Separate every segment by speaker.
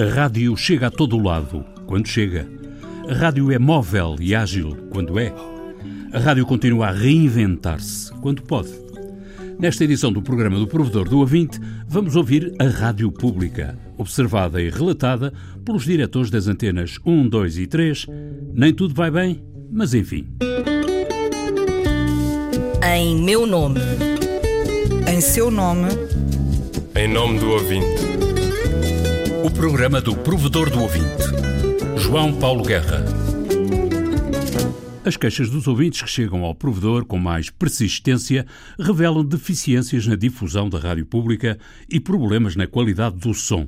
Speaker 1: A rádio chega a todo lado, quando chega. A rádio é móvel e ágil, quando é. A rádio continua a reinventar-se, quando pode. Nesta edição do programa do Provedor do Ouvinte, vamos ouvir a rádio pública, observada e relatada pelos diretores das antenas 1, 2 e 3. Nem tudo vai bem, mas enfim.
Speaker 2: Em meu nome.
Speaker 3: Em seu nome.
Speaker 4: Em nome do ouvinte.
Speaker 1: O programa do Provedor do Ouvinte. João Paulo Guerra. As queixas dos ouvintes que chegam ao provedor com mais persistência revelam deficiências na difusão da rádio pública e problemas na qualidade do som.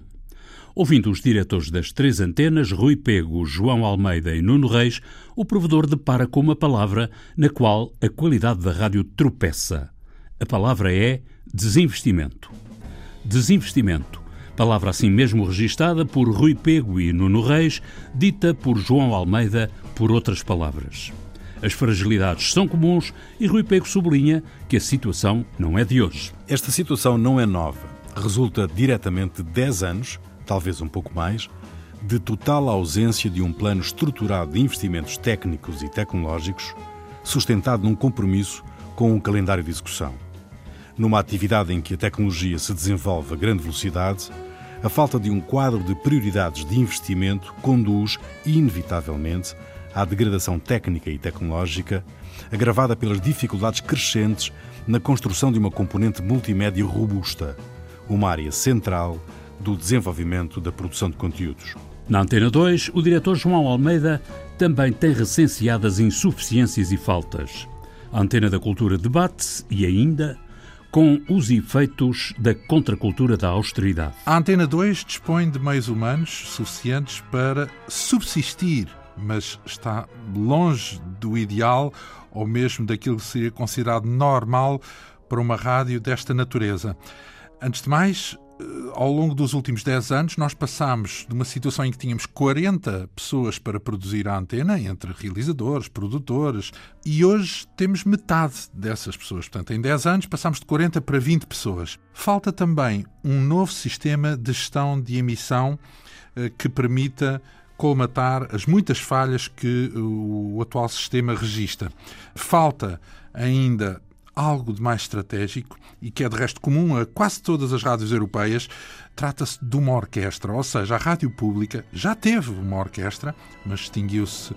Speaker 1: Ouvindo os diretores das três antenas, Rui Pego, João Almeida e Nuno Reis, o provedor depara com uma palavra na qual a qualidade da rádio tropeça. A palavra é desinvestimento. Desinvestimento. Palavra assim mesmo registada por Rui Pego e Nuno Reis, dita por João Almeida por outras palavras. As fragilidades são comuns e Rui Pego sublinha que a situação não é de hoje.
Speaker 5: Esta situação não é nova. Resulta diretamente de 10 anos, talvez um pouco mais, de total ausência de um plano estruturado de investimentos técnicos e tecnológicos sustentado num compromisso com um calendário de execução. Numa atividade em que a tecnologia se desenvolve a grande velocidade, a falta de um quadro de prioridades de investimento conduz, inevitavelmente, à degradação técnica e tecnológica, agravada pelas dificuldades crescentes na construção de uma componente multimédia robusta, uma área central do desenvolvimento da produção de conteúdos.
Speaker 1: Na Antena 2, o diretor João Almeida também tem recenseado as insuficiências e faltas. A Antena da Cultura debate e ainda com os efeitos da contracultura da austeridade.
Speaker 6: A Antena 2 dispõe de meios humanos suficientes para subsistir mas está longe do ideal ou mesmo daquilo que seria considerado normal para uma rádio desta natureza. Antes de mais, ao longo dos últimos 10 anos, nós passámos de uma situação em que tínhamos 40 pessoas para produzir a antena, entre realizadores, produtores, e hoje temos metade dessas pessoas. Portanto, em 10 anos passámos de 40 para 20 pessoas. Falta também um novo sistema de gestão de emissão eh, que permita colmatar as muitas falhas que o atual sistema registra. Falta ainda algo de mais estratégico e que é de resto comum a quase todas as rádios europeias, trata-se de uma orquestra, ou seja, a rádio pública já teve uma orquestra, mas extinguiu-se uh,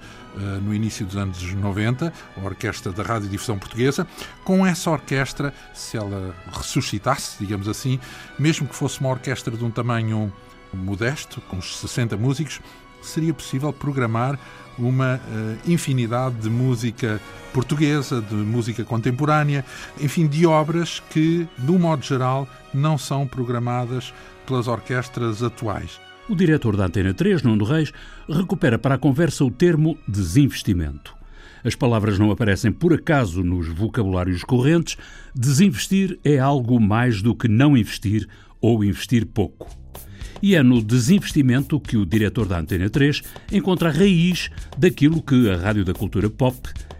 Speaker 6: no início dos anos 90, a Orquestra da Radiodifusão Portuguesa. Com essa orquestra, se ela ressuscitasse, digamos assim, mesmo que fosse uma orquestra de um tamanho modesto, com uns 60 músicos, seria possível programar uma uh, infinidade de música portuguesa, de música contemporânea, enfim, de obras que, de um modo geral, não são programadas pelas orquestras atuais.
Speaker 1: O diretor da Antena 3, Nuno Reis, recupera para a conversa o termo desinvestimento. As palavras não aparecem por acaso nos vocabulários correntes. Desinvestir é algo mais do que não investir ou investir pouco. E é no desinvestimento que o diretor da Antena 3 encontra a raiz daquilo que a Rádio da Cultura Pop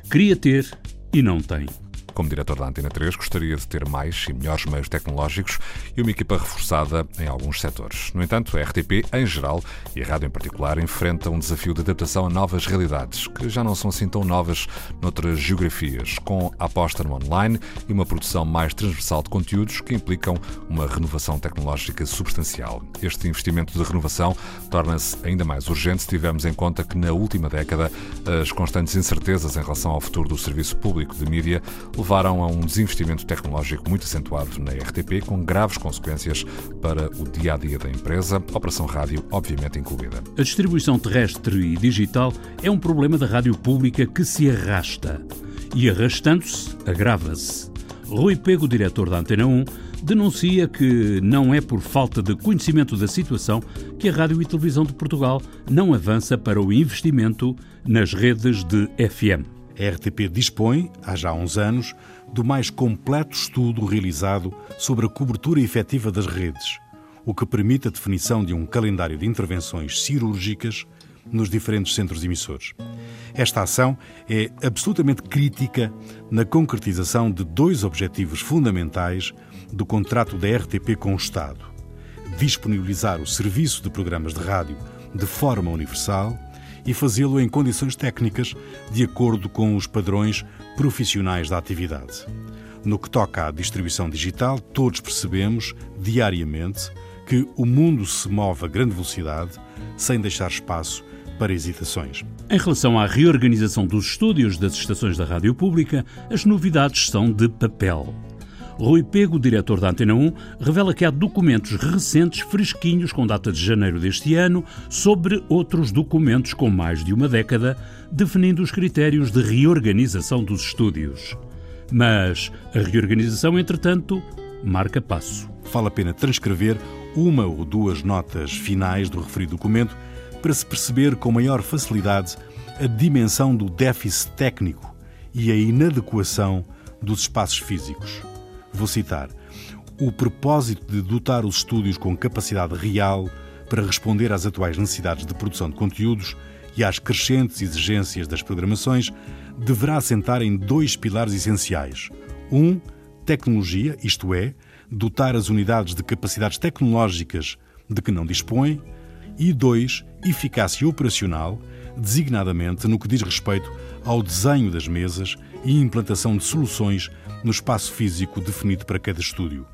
Speaker 1: queria ter e não tem.
Speaker 7: Como diretor da Antena 3, gostaria de ter mais e melhores meios tecnológicos e uma equipa reforçada em alguns setores. No entanto, a RTP, em geral, e a rádio em particular, enfrenta um desafio de adaptação a novas realidades, que já não são assim tão novas noutras geografias, com a aposta no online e uma produção mais transversal de conteúdos que implicam uma renovação tecnológica substancial. Este investimento de renovação torna-se ainda mais urgente se tivermos em conta que, na última década, as constantes incertezas em relação ao futuro do serviço público de mídia levaram a um desinvestimento tecnológico muito acentuado na RTP, com graves consequências para o dia a dia da empresa, operação rádio, obviamente incluída.
Speaker 1: A distribuição terrestre e digital é um problema da rádio pública que se arrasta. E arrastando-se, agrava-se. Rui Pego, diretor da Antena 1, denuncia que não é por falta de conhecimento da situação que a Rádio e Televisão de Portugal não avança para o investimento nas redes de FM.
Speaker 5: A RTP dispõe, há já uns anos, do mais completo estudo realizado sobre a cobertura efetiva das redes, o que permite a definição de um calendário de intervenções cirúrgicas nos diferentes centros emissores. Esta ação é absolutamente crítica na concretização de dois objetivos fundamentais do contrato da RTP com o Estado: disponibilizar o serviço de programas de rádio de forma universal e fazê-lo em condições técnicas de acordo com os padrões profissionais da atividade. No que toca à distribuição digital, todos percebemos, diariamente, que o mundo se move a grande velocidade, sem deixar espaço para hesitações.
Speaker 1: Em relação à reorganização dos estúdios das estações da rádio pública, as novidades são de papel. Rui Pego, diretor da Antena 1, revela que há documentos recentes, fresquinhos, com data de janeiro deste ano, sobre outros documentos com mais de uma década, definindo os critérios de reorganização dos estúdios. Mas a reorganização, entretanto, marca passo.
Speaker 5: Vale a pena transcrever uma ou duas notas finais do referido documento para se perceber com maior facilidade a dimensão do déficit técnico e a inadequação dos espaços físicos. Vou citar: o propósito de dotar os estúdios com capacidade real para responder às atuais necessidades de produção de conteúdos e às crescentes exigências das programações deverá assentar em dois pilares essenciais. Um, tecnologia, isto é, dotar as unidades de capacidades tecnológicas de que não dispõem, e dois, eficácia operacional, designadamente no que diz respeito ao desenho das mesas e implantação de soluções no espaço físico definido para cada estúdio.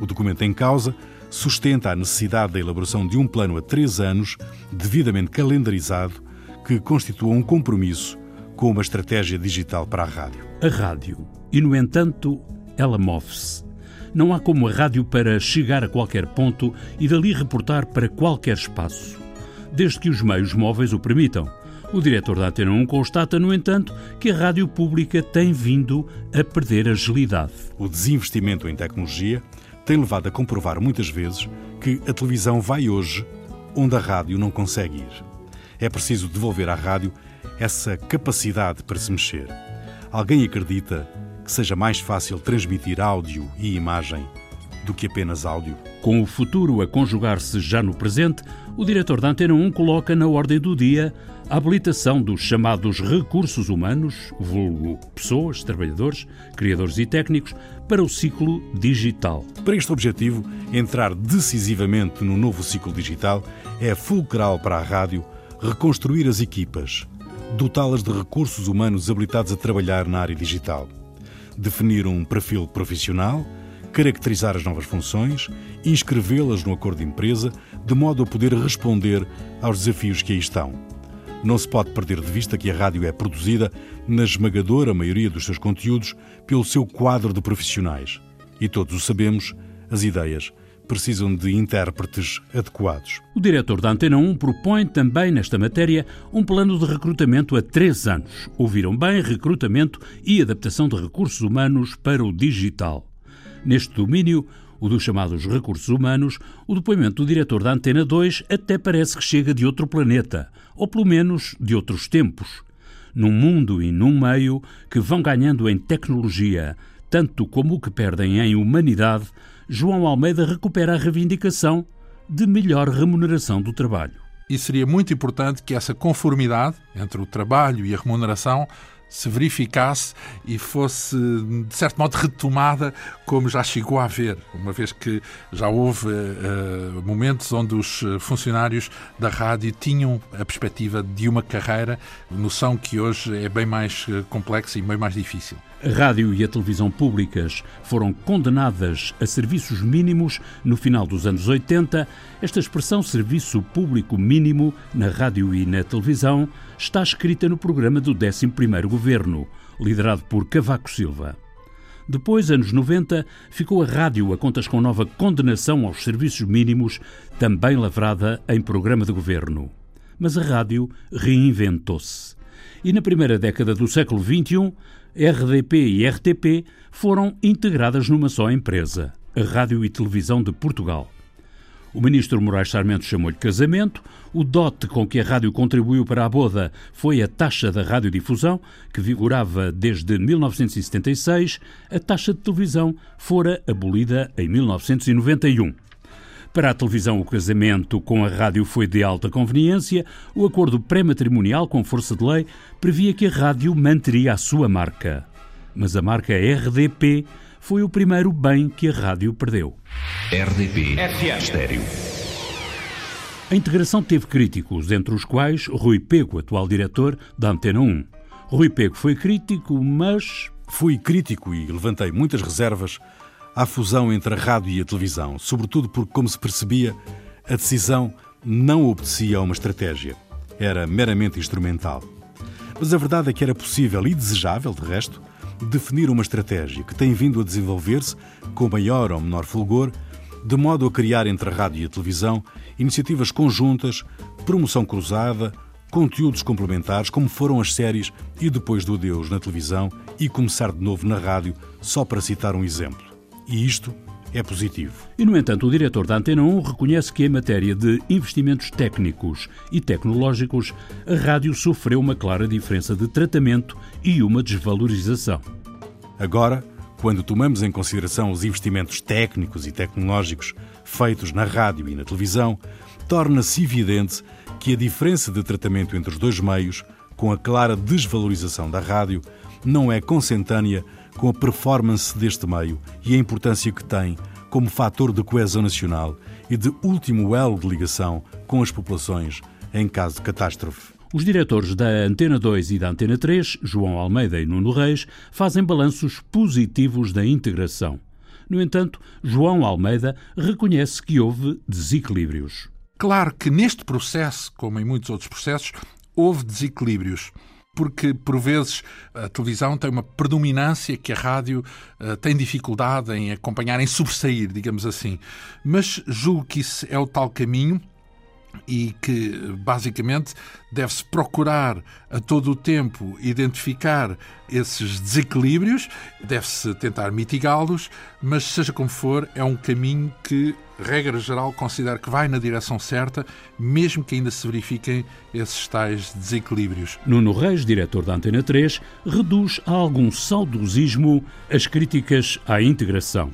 Speaker 5: O documento em causa sustenta a necessidade da elaboração de um plano a três anos, devidamente calendarizado, que constitua um compromisso com uma estratégia digital para a rádio.
Speaker 1: A rádio. E, no entanto, ela move-se. Não há como a rádio para chegar a qualquer ponto e dali reportar para qualquer espaço, desde que os meios móveis o permitam. O diretor da Antena 1 constata, no entanto, que a rádio pública tem vindo a perder agilidade.
Speaker 5: O desinvestimento em tecnologia tem levado a comprovar muitas vezes que a televisão vai hoje onde a rádio não consegue ir. É preciso devolver à rádio essa capacidade para se mexer. Alguém acredita que seja mais fácil transmitir áudio e imagem do que apenas áudio?
Speaker 1: Com o futuro a conjugar-se já no presente, o diretor da Antena 1 coloca na ordem do dia a habilitação dos chamados recursos humanos, vulgo pessoas, trabalhadores, criadores e técnicos, para o ciclo digital.
Speaker 5: Para este objetivo, entrar decisivamente no novo ciclo digital é fulcral para a rádio reconstruir as equipas, dotá-las de recursos humanos habilitados a trabalhar na área digital, definir um perfil profissional, caracterizar as novas funções, inscrevê-las no acordo de empresa, de modo a poder responder aos desafios que aí estão. Não se pode perder de vista que a rádio é produzida, na esmagadora maioria dos seus conteúdos, pelo seu quadro de profissionais. E todos o sabemos, as ideias precisam de intérpretes adequados.
Speaker 1: O diretor da Antena 1 propõe também nesta matéria um plano de recrutamento a três anos. Ouviram bem recrutamento e adaptação de recursos humanos para o digital. Neste domínio, o dos chamados recursos humanos, o depoimento do diretor da Antena 2 até parece que chega de outro planeta, ou pelo menos de outros tempos. Num mundo e num meio que vão ganhando em tecnologia, tanto como o que perdem em humanidade, João Almeida recupera a reivindicação de melhor remuneração do trabalho.
Speaker 6: E seria muito importante que essa conformidade entre o trabalho e a remuneração se verificasse e fosse, de certo modo, retomada como já chegou a haver, uma vez que já houve uh, momentos onde os eh, funcionários da rádio tinham a perspectiva de uma carreira, noção que hoje é bem mais complexa e bem mais difícil.
Speaker 1: A rádio e a televisão públicas foram condenadas a serviços mínimos no final dos anos 80. Esta expressão serviço público mínimo na rádio e na televisão está escrita no programa do 11º Governo, liderado por Cavaco Silva. Depois, anos 90, ficou a rádio a contas com nova condenação aos serviços mínimos, também lavrada em programa de governo. Mas a rádio reinventou-se. E na primeira década do século XXI, RDP e RTP foram integradas numa só empresa, a Rádio e Televisão de Portugal. O ministro Moraes Sarmento chamou-lhe casamento, o dote com que a rádio contribuiu para a boda foi a taxa da radiodifusão, que vigorava desde 1976, a taxa de televisão fora abolida em 1991. Para a televisão, o casamento com a rádio foi de alta conveniência. O acordo pré-matrimonial com força de lei previa que a rádio manteria a sua marca. Mas a marca RDP foi o primeiro bem que a rádio perdeu.
Speaker 8: RDP Estéreo.
Speaker 1: A integração teve críticos, entre os quais Rui Pego, atual diretor da Antena 1. Rui Pego foi crítico, mas.
Speaker 5: Fui crítico e levantei muitas reservas à fusão entre a rádio e a televisão, sobretudo porque, como se percebia, a decisão não obedecia a uma estratégia. Era meramente instrumental. Mas a verdade é que era possível e desejável, de resto, definir uma estratégia que tem vindo a desenvolver-se com maior ou menor fulgor, de modo a criar entre a rádio e a televisão iniciativas conjuntas, promoção cruzada, conteúdos complementares, como foram as séries e depois do adeus na televisão e começar de novo na rádio, só para citar um exemplo. E isto é positivo.
Speaker 1: E, no entanto, o diretor da Antena 1 reconhece que, em matéria de investimentos técnicos e tecnológicos, a rádio sofreu uma clara diferença de tratamento e uma desvalorização.
Speaker 5: Agora, quando tomamos em consideração os investimentos técnicos e tecnológicos feitos na rádio e na televisão, torna-se evidente que a diferença de tratamento entre os dois meios, com a clara desvalorização da rádio, não é consentânea com a performance deste meio e a importância que tem como fator de coesão nacional e de último elo de ligação com as populações em caso de catástrofe.
Speaker 1: Os diretores da Antena 2 e da Antena 3, João Almeida e Nuno Reis, fazem balanços positivos da integração. No entanto, João Almeida reconhece que houve desequilíbrios.
Speaker 6: Claro que neste processo, como em muitos outros processos, houve desequilíbrios porque por vezes a televisão tem uma predominância que a rádio uh, tem dificuldade em acompanhar, em sobressair, digamos assim. Mas julgo que isso é o tal caminho e que basicamente deve-se procurar a todo o tempo identificar esses desequilíbrios, deve-se tentar mitigá-los, mas seja como for, é um caminho que, regra geral, considero que vai na direção certa, mesmo que ainda se verifiquem esses tais desequilíbrios.
Speaker 1: Nuno Reis, diretor da Antena 3, reduz a algum saudosismo as críticas à integração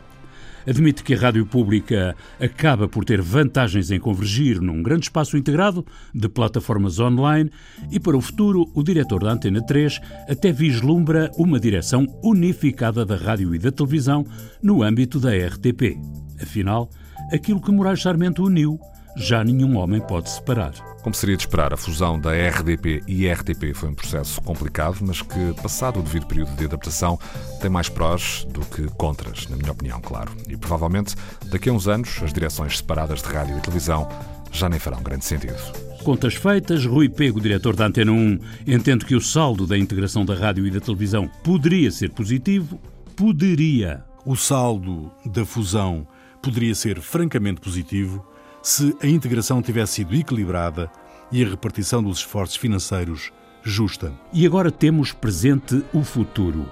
Speaker 1: admite que a rádio pública acaba por ter vantagens em convergir num grande espaço integrado de plataformas online e, para o futuro, o diretor da Antena 3 até vislumbra uma direção unificada da rádio e da televisão no âmbito da RTP. Afinal, aquilo que Moraes Sarmento uniu, já nenhum homem pode separar.
Speaker 7: Como seria de esperar, a fusão da RDP e RTP foi um processo complicado, mas que, passado o devido período de adaptação, tem mais prós do que contras, na minha opinião, claro. E provavelmente, daqui a uns anos, as direções separadas de rádio e televisão já nem farão grande sentido.
Speaker 1: Contas feitas, Rui Pego, diretor da Antena 1, entende que o saldo da integração da rádio e da televisão poderia ser positivo. Poderia.
Speaker 5: O saldo da fusão poderia ser francamente positivo se a integração tivesse sido equilibrada e a repartição dos esforços financeiros justa.
Speaker 1: E agora temos presente o futuro.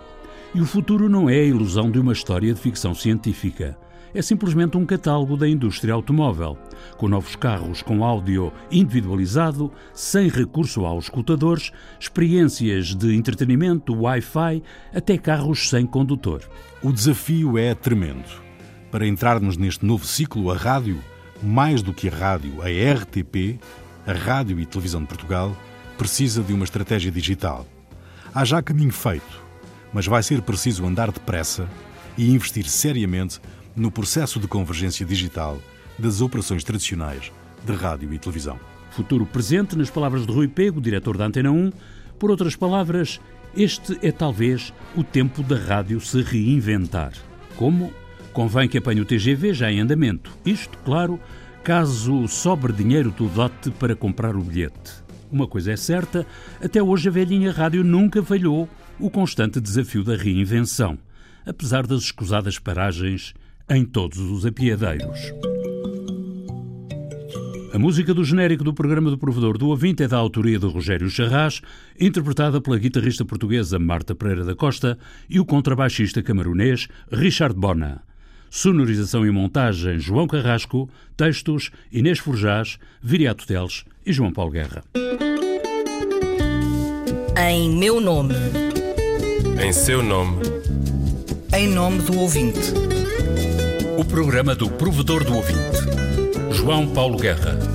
Speaker 1: E o futuro não é a ilusão de uma história de ficção científica. É simplesmente um catálogo da indústria automóvel, com novos carros com áudio individualizado, sem recurso aos escutadores, experiências de entretenimento, Wi-Fi, até carros sem condutor.
Speaker 5: O desafio é tremendo. Para entrarmos neste novo ciclo, a rádio mais do que a rádio, a RTP, a Rádio e Televisão de Portugal, precisa de uma estratégia digital. Há já caminho feito, mas vai ser preciso andar depressa e investir seriamente no processo de convergência digital das operações tradicionais de rádio e televisão.
Speaker 1: Futuro presente, nas palavras de Rui Pego, diretor da Antena 1. Por outras palavras, este é talvez o tempo da rádio se reinventar. Como? Convém que apanhe o TGV já em andamento. Isto, claro, caso sobre dinheiro do dote para comprar o bilhete. Uma coisa é certa, até hoje a velhinha rádio nunca falhou o constante desafio da reinvenção, apesar das escusadas paragens em todos os apiadeiros. A música do genérico do programa do Provedor do Ouvinte é da autoria de Rogério Charras, interpretada pela guitarrista portuguesa Marta Pereira da Costa e o contrabaixista camarunês Richard Bona. Sonorização e montagem João Carrasco, textos Inês Forjás, Viriato Teles e João Paulo Guerra.
Speaker 2: Em meu nome.
Speaker 4: Em seu nome.
Speaker 3: Em nome do ouvinte.
Speaker 1: O programa do provedor do ouvinte. João Paulo Guerra.